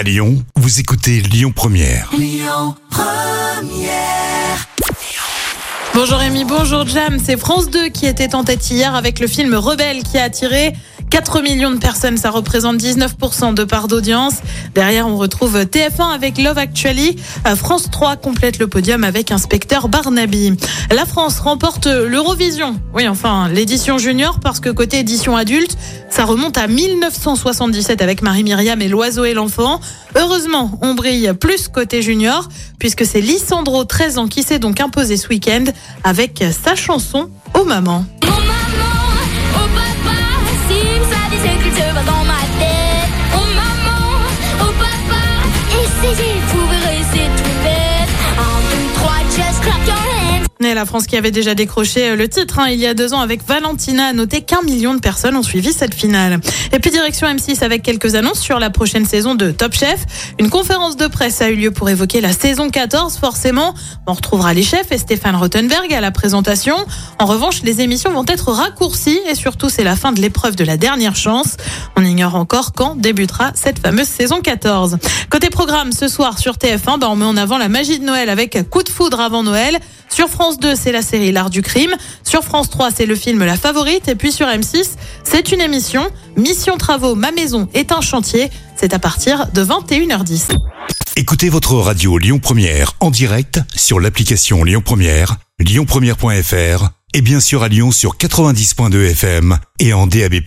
À Lyon, vous écoutez Lyon Première. Bonjour Rémi, bonjour Jam. C'est France 2 qui était en tête hier avec le film Rebelle qui a attiré 4 millions de personnes. Ça représente 19% de part d'audience. Derrière, on retrouve TF1 avec Love Actually. Euh, France 3 complète le podium avec Inspecteur Barnaby. La France remporte l'Eurovision. Oui, enfin, l'édition junior parce que côté édition adulte, ça remonte à 1977 avec Marie-Myriam et l'oiseau et l'enfant. Heureusement, on brille plus côté junior puisque c'est Lissandro, 13 ans, qui s'est donc imposé ce week-end avec sa chanson mamans. Oh maman, Et la France qui avait déjà décroché le titre hein, il y a deux ans avec Valentina a noté qu'un million de personnes ont suivi cette finale. Et puis direction M6 avec quelques annonces sur la prochaine saison de Top Chef. Une conférence de presse a eu lieu pour évoquer la saison 14 forcément. On retrouvera les chefs et Stéphane Rottenberg à la présentation. En revanche, les émissions vont être raccourcies et surtout c'est la fin de l'épreuve de la dernière chance. On ignore encore quand débutera cette fameuse saison 14. Côté programme, ce soir sur TF1, bah, on met en avant la magie de Noël avec Coup de foudre avant Noël. Sur France 2, c'est la série L'Art du crime. Sur France 3, c'est le film La Favorite. Et puis sur M6, c'est une émission Mission Travaux, ma maison est un chantier. C'est à partir de 21h10. Écoutez votre radio Lyon Première en direct sur l'application Lyon Première, lyonpremière.fr et bien sûr à Lyon sur 90.2 FM et en DAB+.